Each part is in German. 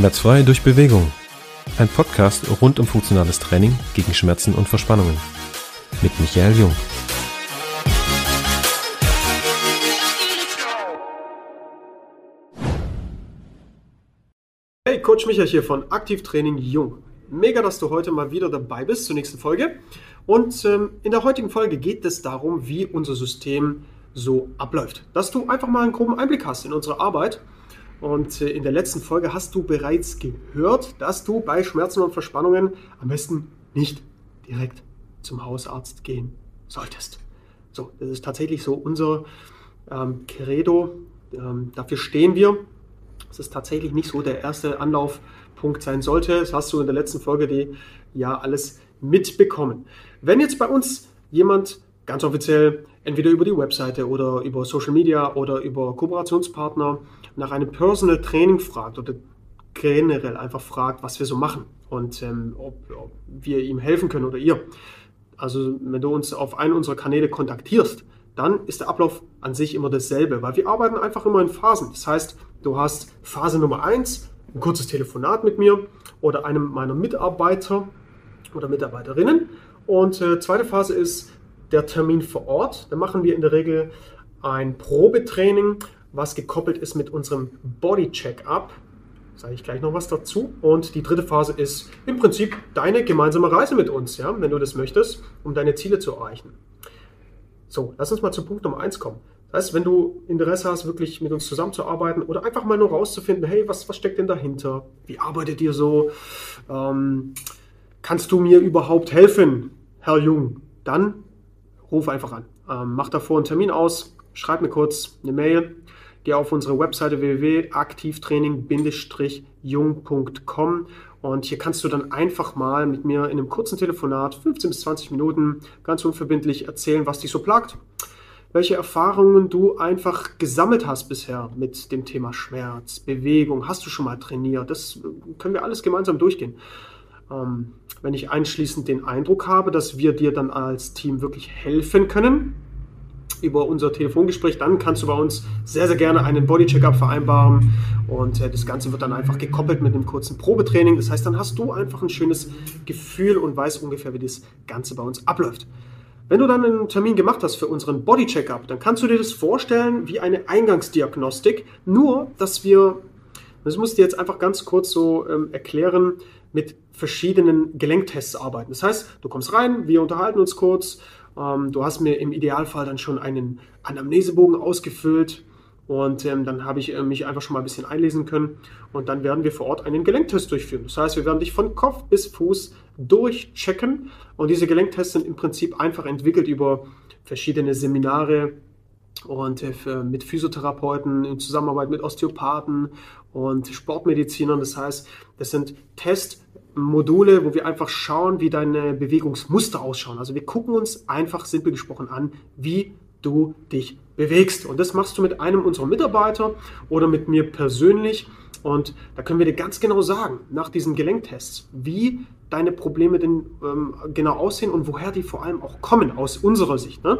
Schmerzfrei durch Bewegung. Ein Podcast rund um funktionales Training gegen Schmerzen und Verspannungen. Mit Michael Jung. Hey, Coach Michael hier von Aktivtraining Jung. Mega, dass du heute mal wieder dabei bist zur nächsten Folge. Und ähm, in der heutigen Folge geht es darum, wie unser System so abläuft. Dass du einfach mal einen groben Einblick hast in unsere Arbeit und äh, in der letzten Folge hast du bereits gehört, dass du bei Schmerzen und Verspannungen am besten nicht direkt zum Hausarzt gehen solltest. So, das ist tatsächlich so unser ähm, Credo. Ähm, dafür stehen wir. Es ist tatsächlich nicht so der erste Anlaufpunkt sein sollte. Das hast du in der letzten Folge die ja alles mitbekommen. Wenn jetzt bei uns jemand ganz offiziell entweder über die Webseite oder über Social Media oder über Kooperationspartner nach einem Personal Training fragt oder generell einfach fragt, was wir so machen und ähm, ob, ob, wir ihm helfen können oder ihr. Also wenn du uns auf einen unserer Kanäle kontaktierst, dann ist der Ablauf an sich immer dasselbe, weil wir arbeiten einfach immer in Phasen. Das heißt, du hast Phase Nummer 1, ein kurzes Telefonat mit mir oder einem meiner Mitarbeiter oder Mitarbeiterinnen. Und äh, zweite Phase ist der Termin vor Ort. Da machen wir in der Regel ein Probetraining, was gekoppelt ist mit unserem Body Check-up. Sage ich gleich noch was dazu. Und die dritte Phase ist im Prinzip deine gemeinsame Reise mit uns, ja, wenn du das möchtest, um deine Ziele zu erreichen. So, lass uns mal zu Punkt Nummer 1 kommen. Das heißt, wenn du Interesse hast, wirklich mit uns zusammenzuarbeiten oder einfach mal nur rauszufinden, hey, was, was steckt denn dahinter? Wie arbeitet ihr so? Ähm, kannst du mir überhaupt helfen, Herr Jung? Dann ruf einfach an. Ähm, mach davor einen Termin aus, schreib mir kurz eine Mail, geh auf unsere Webseite www.aktivtraining-jung.com und hier kannst du dann einfach mal mit mir in einem kurzen Telefonat, 15 bis 20 Minuten, ganz unverbindlich erzählen, was dich so plagt, welche Erfahrungen du einfach gesammelt hast bisher mit dem Thema Schmerz, Bewegung, hast du schon mal trainiert, das können wir alles gemeinsam durchgehen. Ähm, wenn ich einschließend den Eindruck habe, dass wir dir dann als Team wirklich helfen können, über unser Telefongespräch, dann kannst du bei uns sehr, sehr gerne einen Bodycheck-up vereinbaren und äh, das Ganze wird dann einfach gekoppelt mit einem kurzen Probetraining. Das heißt, dann hast du einfach ein schönes Gefühl und weißt ungefähr, wie das Ganze bei uns abläuft. Wenn du dann einen Termin gemacht hast für unseren Bodycheck-up, dann kannst du dir das vorstellen wie eine Eingangsdiagnostik, nur dass wir, das musst du jetzt einfach ganz kurz so ähm, erklären, mit verschiedenen Gelenktests arbeiten. Das heißt, du kommst rein, wir unterhalten uns kurz, ähm, du hast mir im Idealfall dann schon einen Anamnesebogen ausgefüllt und ähm, dann habe ich äh, mich einfach schon mal ein bisschen einlesen können und dann werden wir vor Ort einen Gelenktest durchführen. Das heißt, wir werden dich von Kopf bis Fuß durchchecken und diese Gelenktests sind im Prinzip einfach entwickelt über verschiedene Seminare, und äh, mit Physiotherapeuten in Zusammenarbeit mit Osteopathen und Sportmedizinern. Das heißt, das sind Testmodule, wo wir einfach schauen, wie deine Bewegungsmuster ausschauen. Also wir gucken uns einfach simpel gesprochen an, wie du dich bewegst. Und das machst du mit einem unserer Mitarbeiter oder mit mir persönlich. Und da können wir dir ganz genau sagen, nach diesen Gelenktests, wie deine Probleme denn ähm, genau aussehen und woher die vor allem auch kommen aus unserer Sicht. Ne?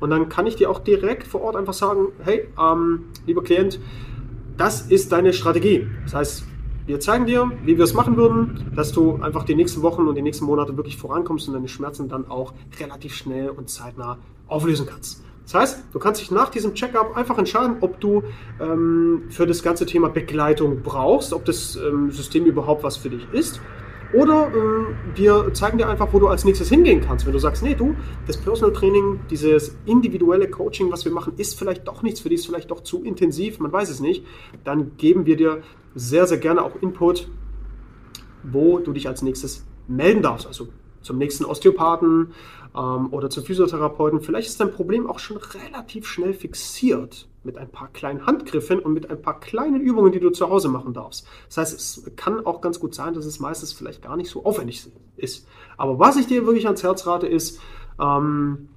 Und dann kann ich dir auch direkt vor Ort einfach sagen, hey, ähm, lieber Klient, das ist deine Strategie. Das heißt, wir zeigen dir, wie wir es machen würden, dass du einfach die nächsten Wochen und die nächsten Monate wirklich vorankommst und deine Schmerzen dann auch relativ schnell und zeitnah auflösen kannst. Das heißt, du kannst dich nach diesem Checkup einfach entscheiden, ob du ähm, für das ganze Thema Begleitung brauchst, ob das ähm, System überhaupt was für dich ist oder äh, wir zeigen dir einfach, wo du als nächstes hingehen kannst. Wenn du sagst, nee, du, das Personal Training, dieses individuelle Coaching, was wir machen, ist vielleicht doch nichts für dich, ist vielleicht doch zu intensiv, man weiß es nicht, dann geben wir dir sehr, sehr gerne auch Input, wo du dich als nächstes melden darfst. Also zum nächsten Osteopathen ähm, oder zum Physiotherapeuten. Vielleicht ist dein Problem auch schon relativ schnell fixiert mit ein paar kleinen Handgriffen und mit ein paar kleinen Übungen, die du zu Hause machen darfst. Das heißt, es kann auch ganz gut sein, dass es meistens vielleicht gar nicht so aufwendig ist. Aber was ich dir wirklich ans Herz rate, ist, ähm,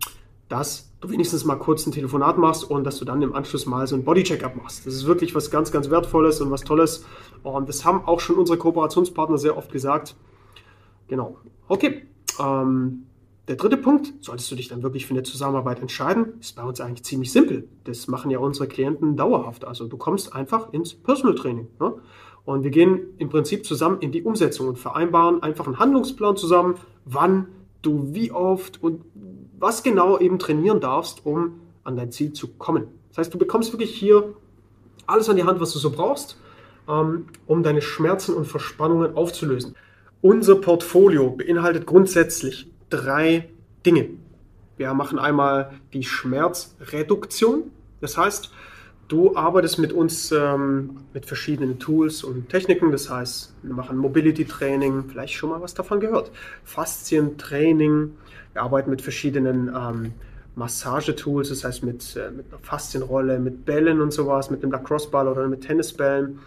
dass du wenigstens mal kurz ein Telefonat machst und dass du dann im Anschluss mal so ein Bodycheck-up machst. Das ist wirklich was ganz, ganz Wertvolles und was Tolles. Und das haben auch schon unsere Kooperationspartner sehr oft gesagt. Genau. Okay. Ähm, der dritte Punkt, solltest du dich dann wirklich für eine Zusammenarbeit entscheiden, ist bei uns eigentlich ziemlich simpel. Das machen ja unsere Klienten dauerhaft. Also du kommst einfach ins Personal Training. Ne? Und wir gehen im Prinzip zusammen in die Umsetzung und vereinbaren einfach einen Handlungsplan zusammen, wann du wie oft und was genau eben trainieren darfst, um an dein Ziel zu kommen. Das heißt, du bekommst wirklich hier alles an die Hand, was du so brauchst, ähm, um deine Schmerzen und Verspannungen aufzulösen. Unser Portfolio beinhaltet grundsätzlich drei Dinge. Wir machen einmal die Schmerzreduktion. Das heißt, du arbeitest mit uns ähm, mit verschiedenen Tools und Techniken. Das heißt, wir machen Mobility Training, vielleicht schon mal was davon gehört. Faszientraining. Wir arbeiten mit verschiedenen ähm, Massagetools, das heißt mit, äh, mit einer Faszienrolle, mit Bällen und sowas, mit einem Lacrosse-Ball oder mit Tennisbällen.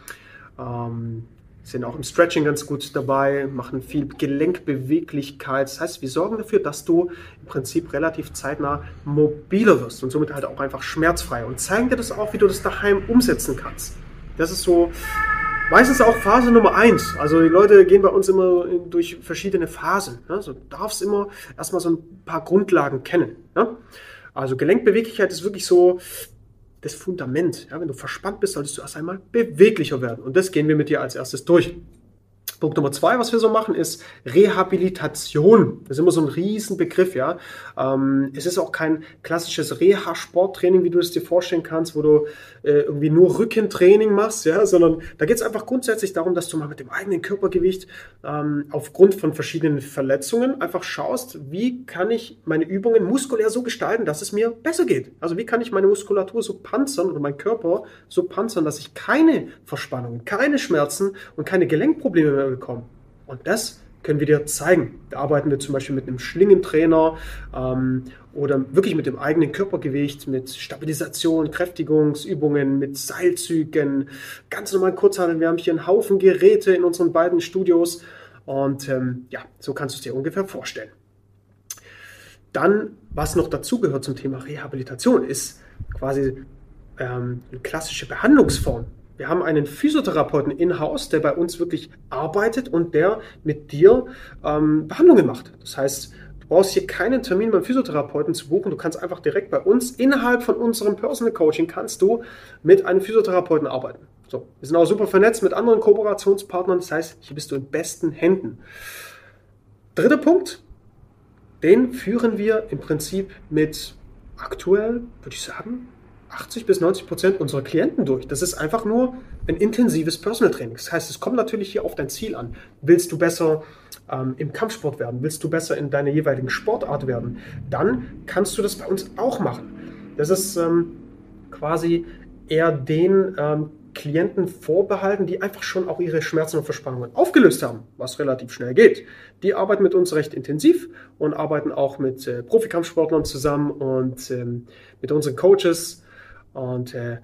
Ähm, sind auch im Stretching ganz gut dabei, machen viel Gelenkbeweglichkeit. Das heißt, wir sorgen dafür, dass du im Prinzip relativ zeitnah mobiler wirst und somit halt auch einfach schmerzfrei und zeigen dir das auch, wie du das daheim umsetzen kannst. Das ist so meistens auch Phase Nummer eins. Also die Leute gehen bei uns immer durch verschiedene Phasen. Ne? So darfst immer erstmal so ein paar Grundlagen kennen. Ne? Also Gelenkbeweglichkeit ist wirklich so das Fundament. Ja, wenn du verspannt bist, solltest du erst einmal beweglicher werden. Und das gehen wir mit dir als erstes durch. Punkt Nummer zwei, was wir so machen, ist Rehabilitation. Das ist immer so ein Riesenbegriff, ja. Ähm, es ist auch kein klassisches Reha-Sporttraining, wie du es dir vorstellen kannst, wo du äh, irgendwie nur Rückentraining machst, ja, sondern da geht es einfach grundsätzlich darum, dass du mal mit dem eigenen Körpergewicht ähm, aufgrund von verschiedenen Verletzungen einfach schaust, wie kann ich meine Übungen muskulär so gestalten, dass es mir besser geht. Also wie kann ich meine Muskulatur so panzern oder meinen Körper so panzern, dass ich keine Verspannungen, keine Schmerzen und keine Gelenkprobleme mehr bekommen. Und das können wir dir zeigen. Da arbeiten wir zum Beispiel mit einem Schlingentrainer ähm, oder wirklich mit dem eigenen Körpergewicht, mit Stabilisation, Kräftigungsübungen, mit Seilzügen, ganz normal Kurzhandeln. Wir haben hier einen Haufen Geräte in unseren beiden Studios und ähm, ja, so kannst du es dir ungefähr vorstellen. Dann, was noch dazugehört zum Thema Rehabilitation, ist quasi ähm, eine klassische Behandlungsform. Wir haben einen Physiotherapeuten in-house, der bei uns wirklich arbeitet und der mit dir ähm, Behandlungen macht. Das heißt, du brauchst hier keinen Termin beim Physiotherapeuten zu buchen. Du kannst einfach direkt bei uns innerhalb von unserem Personal Coaching kannst du mit einem Physiotherapeuten arbeiten. So, wir sind auch super vernetzt mit anderen Kooperationspartnern. Das heißt, hier bist du in besten Händen. Dritter Punkt, den führen wir im Prinzip mit aktuell, würde ich sagen, 80 bis 90 Prozent unserer Klienten durch. Das ist einfach nur ein intensives Personal Training. Das heißt, es kommt natürlich hier auf dein Ziel an. Willst du besser ähm, im Kampfsport werden? Willst du besser in deiner jeweiligen Sportart werden? Dann kannst du das bei uns auch machen. Das ist ähm, quasi eher den ähm, Klienten vorbehalten, die einfach schon auch ihre Schmerzen und Verspannungen aufgelöst haben, was relativ schnell geht. Die arbeiten mit uns recht intensiv und arbeiten auch mit äh, Profikampfsportlern zusammen und ähm, mit unseren Coaches und äh,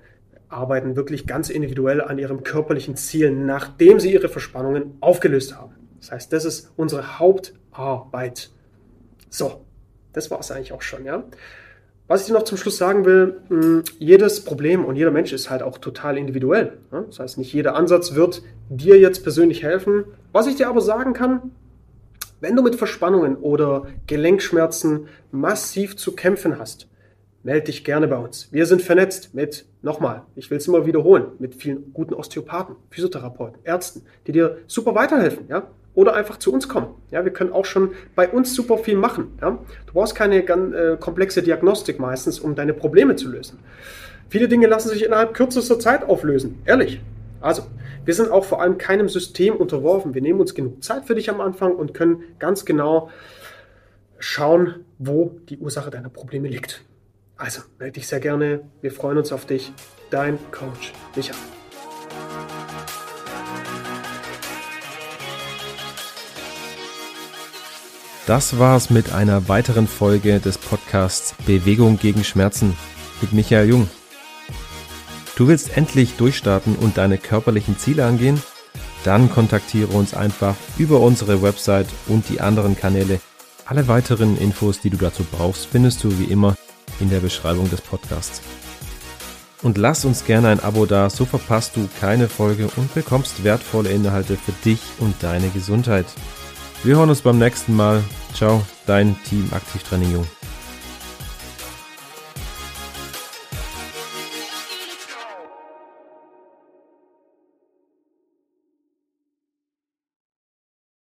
arbeiten wirklich ganz individuell an ihrem körperlichen Ziel, nachdem sie ihre Verspannungen aufgelöst haben. Das heißt, das ist unsere Hauptarbeit. So, das war es eigentlich auch schon, ja. Was ich dir noch zum Schluss sagen will, mh, jedes Problem und jeder Mensch ist halt auch total individuell. Ja? Das heißt, nicht jeder Ansatz wird dir jetzt persönlich helfen. Was ich dir aber sagen kann, wenn du mit Verspannungen oder Gelenkschmerzen massiv zu kämpfen hast, melde dich gerne bei uns. Wir sind vernetzt mit, nochmal, ich will es immer wiederholen, mit vielen guten Osteopathen, Physiotherapeuten, Ärzten, die dir super weiterhelfen, ja? Oder einfach zu uns kommen. Ja, wir können auch schon bei uns super viel machen. Ja? Du brauchst keine ganz äh, komplexe Diagnostik meistens, um deine Probleme zu lösen. Viele Dinge lassen sich innerhalb kürzester Zeit auflösen. Ehrlich. Also, wir sind auch vor allem keinem System unterworfen. Wir nehmen uns genug Zeit für dich am Anfang und können ganz genau schauen, wo die Ursache deiner Probleme liegt. Also melde dich sehr gerne. Wir freuen uns auf dich. Dein Coach Micha. Das war's mit einer weiteren Folge des Podcasts Bewegung gegen Schmerzen mit Michael Jung. Du willst endlich durchstarten und deine körperlichen Ziele angehen? Dann kontaktiere uns einfach über unsere Website und die anderen Kanäle. Alle weiteren Infos, die du dazu brauchst, findest du wie immer in der Beschreibung des Podcasts. Und lass uns gerne ein Abo da, so verpasst du keine Folge und bekommst wertvolle Inhalte für dich und deine Gesundheit. Wir hören uns beim nächsten Mal. Ciao, dein Team Aktivtraining Jung.